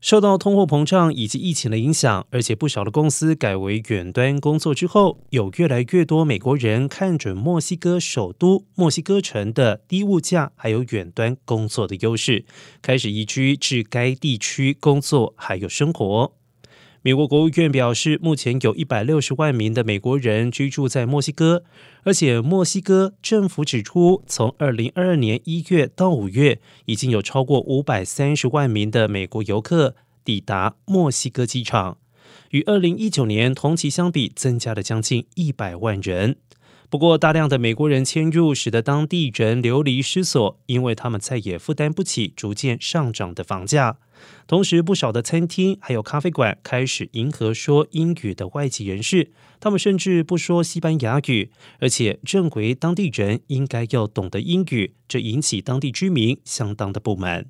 受到通货膨胀以及疫情的影响，而且不少的公司改为远端工作之后，有越来越多美国人看准墨西哥首都墨西哥城的低物价还有远端工作的优势，开始移居至该地区工作还有生活。美国国务院表示，目前有一百六十万名的美国人居住在墨西哥，而且墨西哥政府指出，从二零二二年一月到五月，已经有超过五百三十万名的美国游客抵达墨西哥机场，与二零一九年同期相比，增加了将近一百万人。不过，大量的美国人迁入，使得当地人流离失所，因为他们再也负担不起逐渐上涨的房价。同时，不少的餐厅还有咖啡馆开始迎合说英语的外籍人士，他们甚至不说西班牙语，而且认为当地人应该要懂得英语，这引起当地居民相当的不满。